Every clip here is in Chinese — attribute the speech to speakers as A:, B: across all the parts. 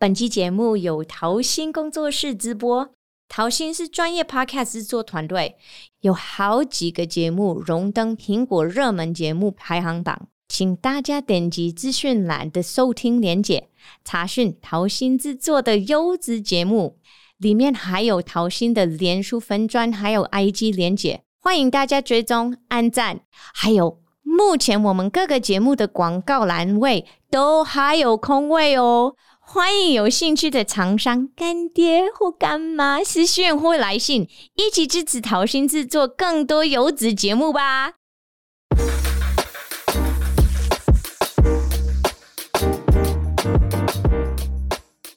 A: 本期节目由桃心工作室直播。桃心是专业 Podcast 制作团队，有好几个节目荣登苹果热门节目排行榜。请大家点击资讯栏的收听连结，查询桃心制作的优质节目。里面还有桃心的脸书分专，还有 IG 连结，欢迎大家追踪、按赞。还有，目前我们各个节目的广告栏位都还有空位哦。欢迎有兴趣的厂商、干爹或干妈私讯或来信，一起支持桃心制作更多优质节目吧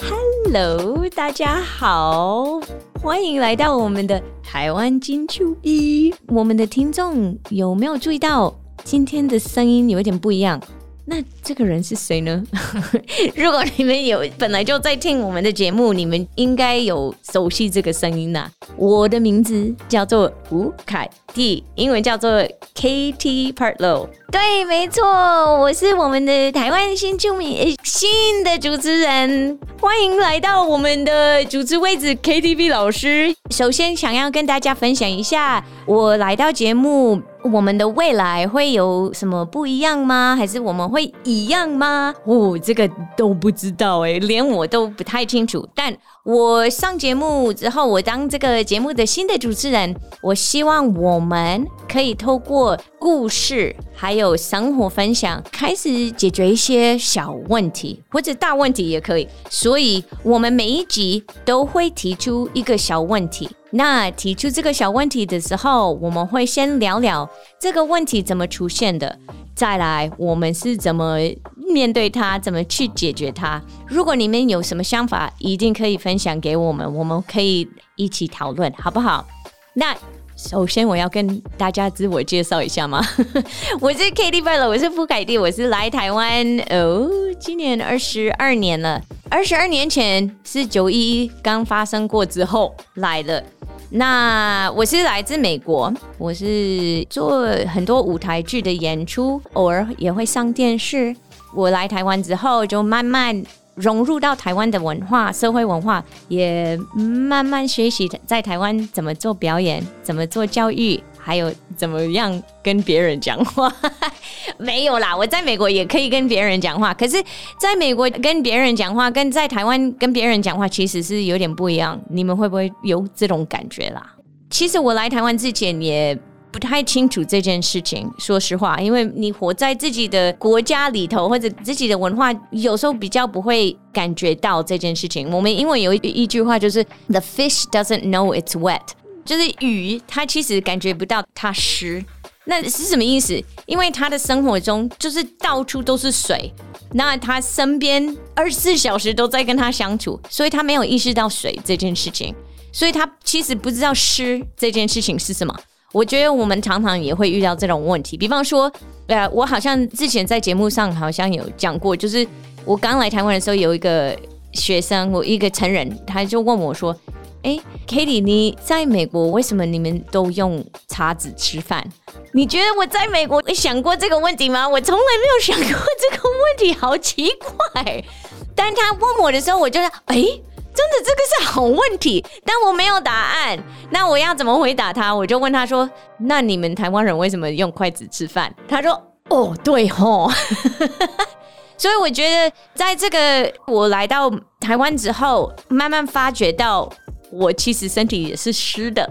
A: ！Hello，大家好，欢迎来到我们的台湾金秋一。我们的听众有没有注意到今天的声音有点不一样？那这个人是谁呢？如果你们有本来就在听我们的节目，你们应该有熟悉这个声音呐。我的名字叫做吴凯蒂，英文叫做 Katie Partlow。对，没错，我是我们的台湾新住民新的主持人。欢迎来到我们的主持位置，KTV 老师。首先，想要跟大家分享一下，我来到节目。我们的未来会有什么不一样吗？还是我们会一样吗？哦，这个都不知道诶，连我都不太清楚。但我上节目之后，我当这个节目的新的主持人，我希望我们可以透过故事还有生活分享，开始解决一些小问题或者大问题也可以。所以，我们每一集都会提出一个小问题。那提出这个小问题的时候，我们会先聊聊这个问题怎么出现的，再来我们是怎么面对它，怎么去解决它。如果你们有什么想法，一定可以分享给我们，我们可以一起讨论，好不好？那首先我要跟大家自我介绍一下嘛，我是 Katie Partlow，我是傅凯蒂，我是来台湾哦，今年二十二年了，二十二年前是九一一刚发生过之后来了。那我是来自美国，我是做很多舞台剧的演出，偶尔也会上电视。我来台湾之后，就慢慢融入到台湾的文化、社会文化，也慢慢学习在台湾怎么做表演，怎么做教育。还有怎么样跟别人讲话？没有啦，我在美国也可以跟别人讲话。可是在美国跟别人讲话，跟在台湾跟别人讲话其实是有点不一样。你们会不会有这种感觉啦？其实我来台湾之前也不太清楚这件事情，说实话，因为你活在自己的国家里头，或者自己的文化，有时候比较不会感觉到这件事情。我们英文有一一句话就是 “The fish doesn't know it's wet”。就是鱼，它其实感觉不到它湿，那是什么意思？因为它的生活中就是到处都是水，那它身边二十四小时都在跟它相处，所以它没有意识到水这件事情，所以它其实不知道湿这件事情是什么。我觉得我们常常也会遇到这种问题，比方说，呃，我好像之前在节目上好像有讲过，就是我刚来台湾的时候，有一个学生，我一个成人，他就问我说。哎，Katie，你在美国为什么你们都用叉子吃饭？你觉得我在美国想过这个问题吗？我从来没有想过这个问题，好奇怪。但他问我的时候，我就说：哎，真的这个是好问题，但我没有答案。那我要怎么回答他？我就问他说：那你们台湾人为什么用筷子吃饭？他说：哦，对吼。所以我觉得，在这个我来到台湾之后，慢慢发觉到。我其实身体也是湿的，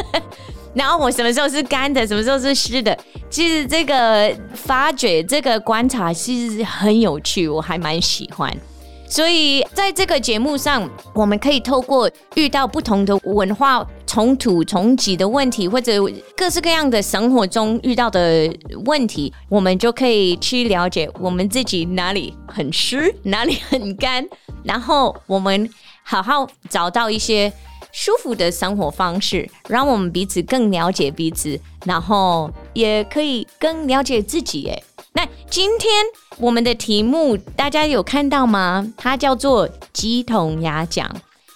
A: 然后我什么时候是干的，什么时候是湿的？其实这个发掘、这个观察其实很有趣，我还蛮喜欢。所以在这个节目上，我们可以透过遇到不同的文化冲突、冲击的问题，或者各式各样的生活中遇到的问题，我们就可以去了解我们自己哪里很湿，哪里很干，然后我们。好好找到一些舒服的生活方式，让我们彼此更了解彼此，然后也可以更了解自己。哎，那今天我们的题目大家有看到吗？它叫做“鸡同鸭讲”。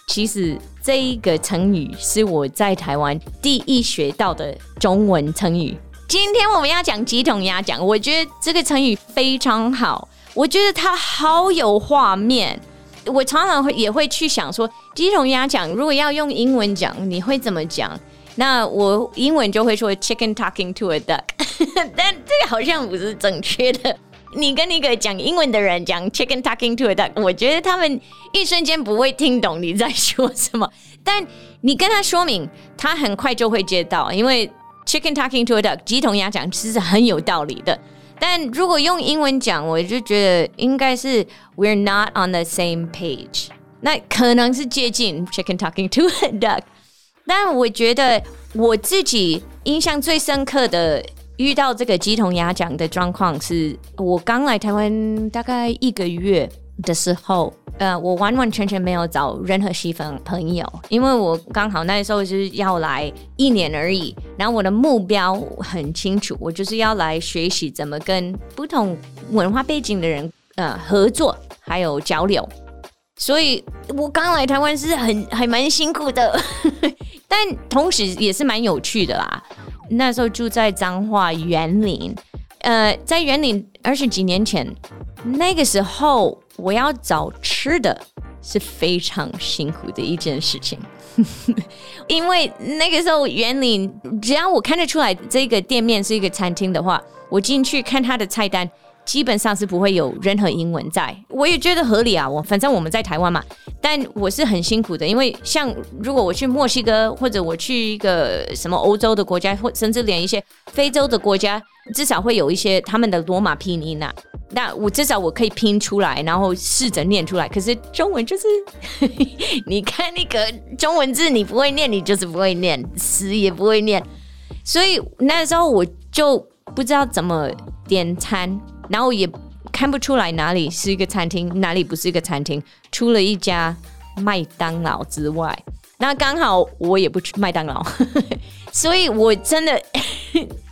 A: 其实这一个成语是我在台湾第一学到的中文成语。今天我们要讲“鸡同鸭讲”，我觉得这个成语非常好，我觉得它好有画面。我常常会也会去想说，鸡同鸭讲，如果要用英文讲，你会怎么讲？那我英文就会说 chicken talking to a duck，但这个好像不是正确的。你跟那个讲英文的人讲 chicken talking to a duck，我觉得他们一瞬间不会听懂你在说什么。但你跟他说明，他很快就会接到，因为 chicken talking to a duck，鸡同鸭讲，其实很有道理的。但如果用英文讲，我就觉得应该是 we're not on the same page。那可能是接近 chicken talking to a duck。但我觉得我自己印象最深刻的遇到这个鸡同鸭讲的状况，是我刚来台湾大概一个月的时候。呃，我完完全全没有找任何西方朋友，因为我刚好那时候是要来一年而已。然后我的目标很清楚，我就是要来学习怎么跟不同文化背景的人呃合作，还有交流。所以我刚来台湾是很还蛮辛苦的，但同时也是蛮有趣的啦。那时候住在彰化园林，呃，在园林二十几年前，那个时候。我要找吃的是非常辛苦的一件事情，因为那个时候园林，只要我看得出来这个店面是一个餐厅的话，我进去看它的菜单，基本上是不会有任何英文在。我也觉得合理啊，我反正我们在台湾嘛，但我是很辛苦的，因为像如果我去墨西哥或者我去一个什么欧洲的国家，或甚至连一些非洲的国家，至少会有一些他们的罗马拼音啊。那我至少我可以拼出来，然后试着念出来。可是中文就是，你看那个中文字，你不会念，你就是不会念，死也不会念。所以那时候我就不知道怎么点餐，然后也看不出来哪里是一个餐厅，哪里不是一个餐厅。除了一家麦当劳之外，那刚好我也不吃麦当劳，所以我真的。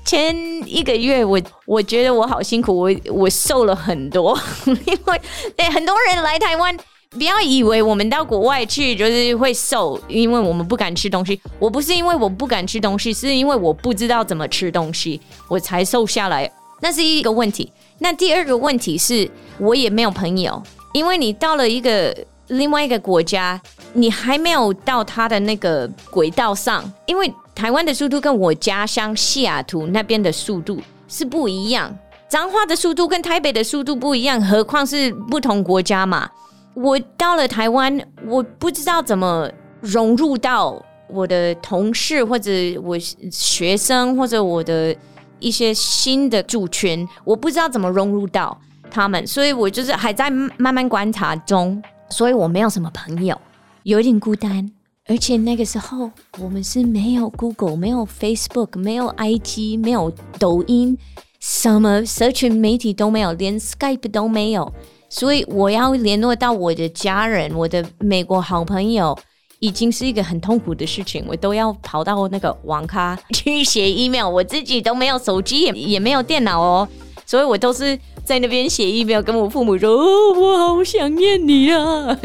A: 前一个月我我觉得我好辛苦，我我瘦了很多，因为对很多人来台湾，不要以为我们到国外去就是会瘦，因为我们不敢吃东西。我不是因为我不敢吃东西，是因为我不知道怎么吃东西，我才瘦下来。那是一个问题。那第二个问题是我也没有朋友，因为你到了一个另外一个国家，你还没有到他的那个轨道上，因为。台湾的速度跟我家乡西雅图那边的速度是不一样，彰化的速度跟台北的速度不一样，何况是不同国家嘛。我到了台湾，我不知道怎么融入到我的同事或者我学生或者我的一些新的组群，我不知道怎么融入到他们，所以我就是还在慢慢观察中，所以我没有什么朋友，有点孤单。而且那个时候，我们是没有 Google、没有 Facebook、没有 IG、没有抖音，什么社群媒体都没有，连 Skype 都没有。所以我要联络到我的家人、我的美国好朋友，已经是一个很痛苦的事情。我都要跑到那个网咖去写 email，我自己都没有手机，也也没有电脑哦，所以我都是。在那边写 email 跟我父母说：“哦，我好想念你啊！”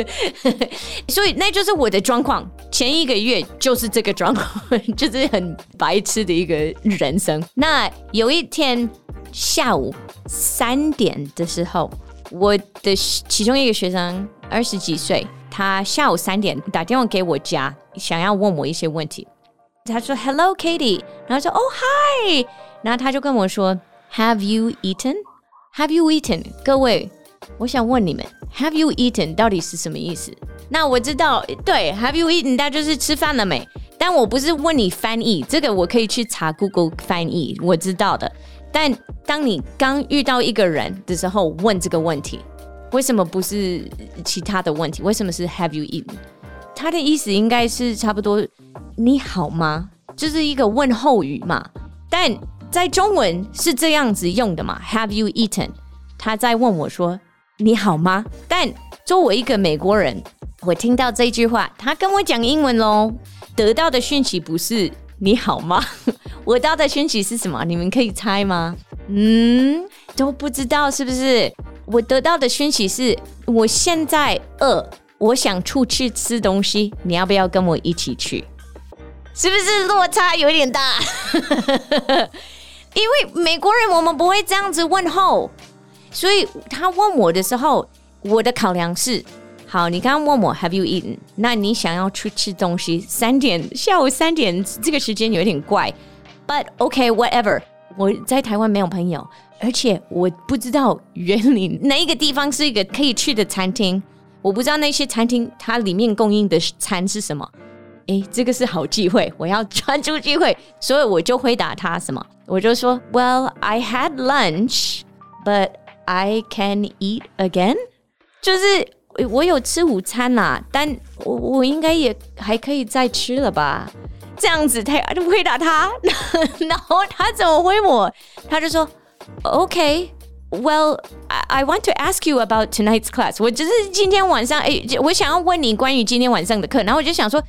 A: 所以那就是我的状况。前一个月就是这个状况，就是很白痴的一个人生。那有一天下午三点的时候，我的其中一个学生二十几岁，他下午三点打电话给我家，想要问我一些问题。他说：“Hello, Katie。”然后说：“哦，Hi。”然后他就跟我说：“Have you eaten？” Have you eaten？各位，我想问你们，Have you eaten 到底是什么意思？那我知道，对，Have you eaten？那就是吃饭了没？但我不是问你翻译，这个我可以去查 Google 翻译，我知道的。但当你刚遇到一个人的时候问这个问题，为什么不是其他的问题？为什么是 Have you eaten？他的意思应该是差不多，你好吗？就是一个问候语嘛。但在中文是这样子用的嘛？Have you eaten？他在问我说：“你好吗？”但作为一个美国人，我听到这句话，他跟我讲英文喽，得到的讯息不是“你好吗”，我得到的讯息是什么？你们可以猜吗？嗯，都不知道是不是？我得到的讯息是：我现在饿，我想出去吃东西，你要不要跟我一起去？是不是落差有点大？因为美国人我们不会这样子问候，所以他问我的时候，我的考量是：好，你刚刚问我 Have you eaten？那你想要去吃东西？三点，下午三点这个时间有点怪。But OK, whatever。我在台湾没有朋友，而且我不知道园林哪一个地方是一个可以去的餐厅。我不知道那些餐厅它里面供应的餐是什么。诶，这个是好机会，我要抓住机会，所以我就回答他什么，我就说，Well, I had lunch, but I can eat again。就是我有吃午餐啦，但我我应该也还可以再吃了吧？这样子他就回答他，然后他怎么回我？他就说，OK。Well, I, I want to ask you about tonight's class。我只是今天晚上，哎，我想要问你关于今天晚上的课。然后我就想说，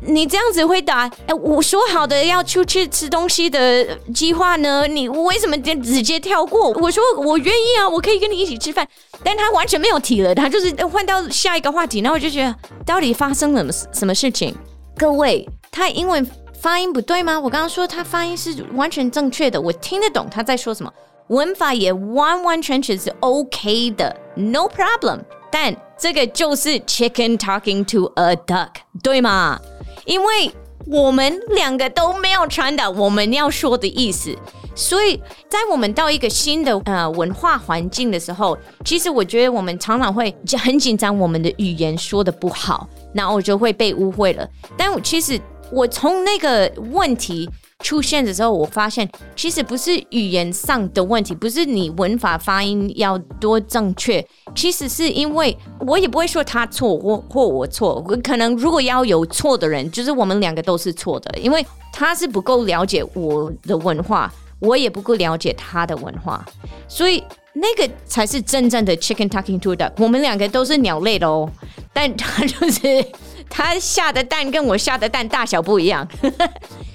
A: 你这样子回答，哎，我说好的要出去吃东西的计划呢，你为什么直接跳过？我说我愿意啊，我可以跟你一起吃饭。但他完全没有提了，他就是换到下一个话题。然后我就觉得，到底发生了什么什么事情？各位，他英文发音不对吗？我刚刚说他发音是完全正确的，我听得懂他在说什么。文法也完完全全是 OK 的，No problem。但这个就是 chicken talking to a duck，对吗？因为我们两个都没有传达我们要说的意思，所以在我们到一个新的呃文化环境的时候，其实我觉得我们常常会很紧张，我们的语言说的不好，然后我就会被误会了。但其实我从那个问题。出现的时候，我发现其实不是语言上的问题，不是你文法发音要多正确，其实是因为我也不会说他错或或我错，可能如果要有错的人，就是我们两个都是错的，因为他是不够了解我的文化，我也不够了解他的文化，所以那个才是真正的 chicken talking to duck。我们两个都是鸟类的哦，但他就是他下的蛋跟我下的蛋大小不一样。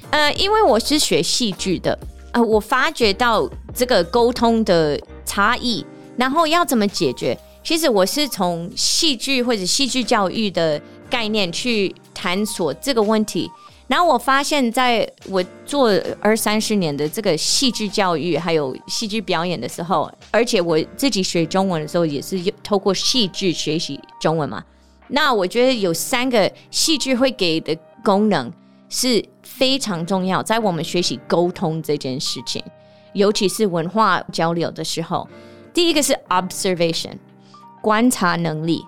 A: 呃，因为我是学戏剧的，呃，我发觉到这个沟通的差异，然后要怎么解决？其实我是从戏剧或者戏剧教育的概念去探索这个问题，然后我发现，在我做二三十年的这个戏剧教育还有戏剧表演的时候，而且我自己学中文的时候也是透过戏剧学习中文嘛，那我觉得有三个戏剧会给的功能。是非常重要，在我们学习沟通这件事情，尤其是文化交流的时候。第一个是 observation，观察能力。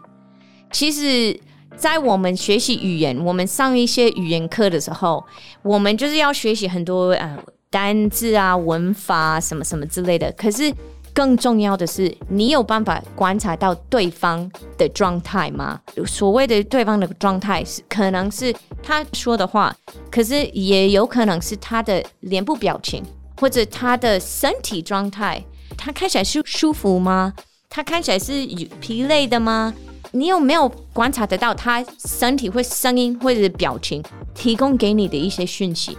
A: 其实，在我们学习语言，我们上一些语言课的时候，我们就是要学习很多呃单字啊、文法啊什么什么之类的。可是，更重要的是，你有办法观察到对方的状态吗？所谓的对方的状态是，可能是他说的话，可是也有可能是他的脸部表情，或者他的身体状态。他看起来是舒服吗？他看起来是有疲累的吗？你有没有观察得到他身体或声音或者表情提供给你的一些讯息？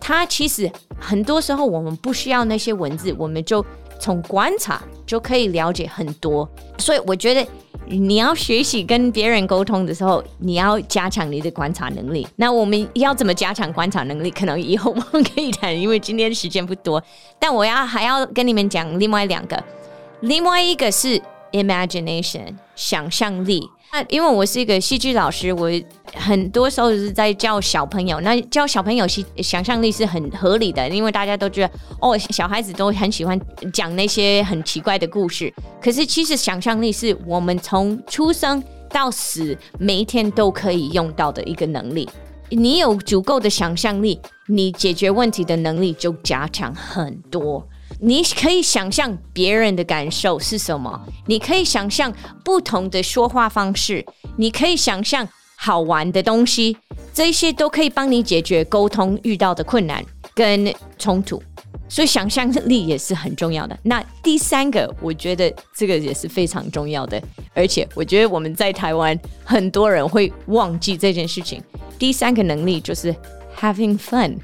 A: 他其实很多时候我们不需要那些文字，我们就。从观察就可以了解很多，所以我觉得你要学习跟别人沟通的时候，你要加强你的观察能力。那我们要怎么加强观察能力？可能以后我们可以谈，因为今天时间不多。但我要还要跟你们讲另外两个，另外一个是 imagination 想象力。那因为我是一个戏剧老师，我很多时候是在教小朋友。那教小朋友想想象力是很合理的，因为大家都觉得哦，小孩子都很喜欢讲那些很奇怪的故事。可是其实想象力是我们从出生到死每一天都可以用到的一个能力。你有足够的想象力，你解决问题的能力就加强很多。你可以想象别人的感受是什么，你可以想象不同的说话方式，你可以想象好玩的东西，这些都可以帮你解决沟通遇到的困难跟冲突。所以想象力也是很重要的。那第三个，我觉得这个也是非常重要的，而且我觉得我们在台湾很多人会忘记这件事情。第三个能力就是 having fun，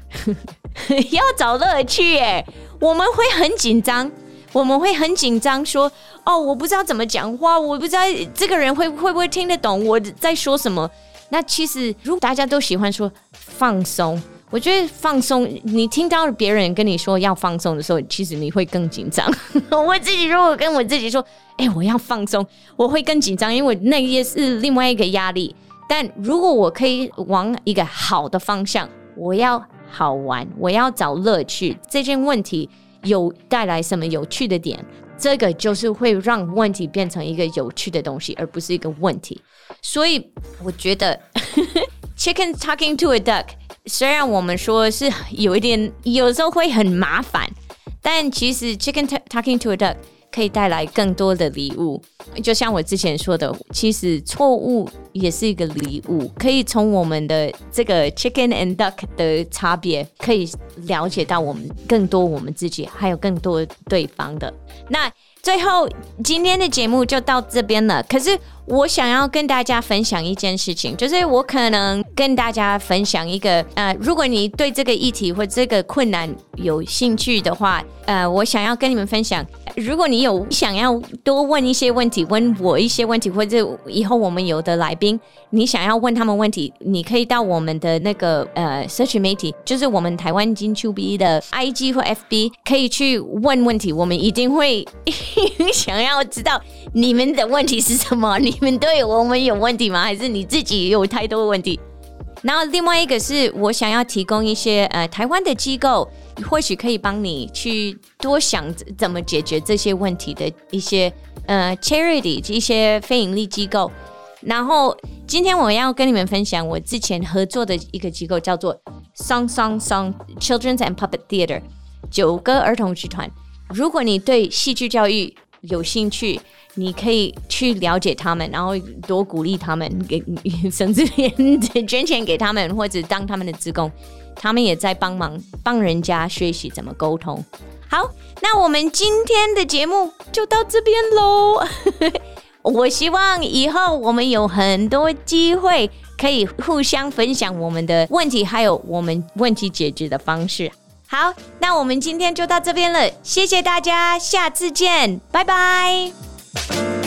A: 要找乐趣耶。我们会很紧张，我们会很紧张，说：“哦，我不知道怎么讲话，我不知道这个人会会不会听得懂我在说什么。”那其实，如果大家都喜欢说放松，我觉得放松，你听到别人跟你说要放松的时候，其实你会更紧张。我自己如果跟我自己说，哎、我要放松，我会更紧张，因为那也是另外一个压力。但如果我可以往一个好的方向，我要好玩，我要找乐趣，这件问题有带来什么有趣的点，这个就是会让问题变成一个有趣的东西，而不是一个问题。所以我觉得，Chicken talking to a duck。虽然我们说是有一点，有时候会很麻烦，但其实 chicken talking to a duck 可以带来更多的礼物。就像我之前说的，其实错误也是一个礼物，可以从我们的这个 chicken and duck 的差别，可以了解到我们更多我们自己，还有更多对方的。那最后今天的节目就到这边了。可是。我想要跟大家分享一件事情，就是我可能跟大家分享一个，呃，如果你对这个议题或这个困难有兴趣的话，呃，我想要跟你们分享，如果你有想要多问一些问题，问我一些问题，或者以后我们有的来宾，你想要问他们问题，你可以到我们的那个呃社群媒体，就是我们台湾金秋 B 的 IG 或 FB，可以去问问题，我们一定会 想要知道你们的问题是什么，你们对我们有问题吗？还是你自己有太多问题？然后另外一个是我想要提供一些呃台湾的机构，或许可以帮你去多想怎么解决这些问题的一些呃 charity 一些非营利机构。然后今天我要跟你们分享我之前合作的一个机构，叫做 Song Song Song Children's and Puppet Theater 九个儿童剧团。如果你对戏剧教育有兴趣，你可以去了解他们，然后多鼓励他们，给 甚至连捐钱给他们，或者当他们的职工，他们也在帮忙帮人家学习怎么沟通。好，那我们今天的节目就到这边喽。我希望以后我们有很多机会可以互相分享我们的问题，还有我们问题解决的方式。好，那我们今天就到这边了，谢谢大家，下次见，拜拜。Bye.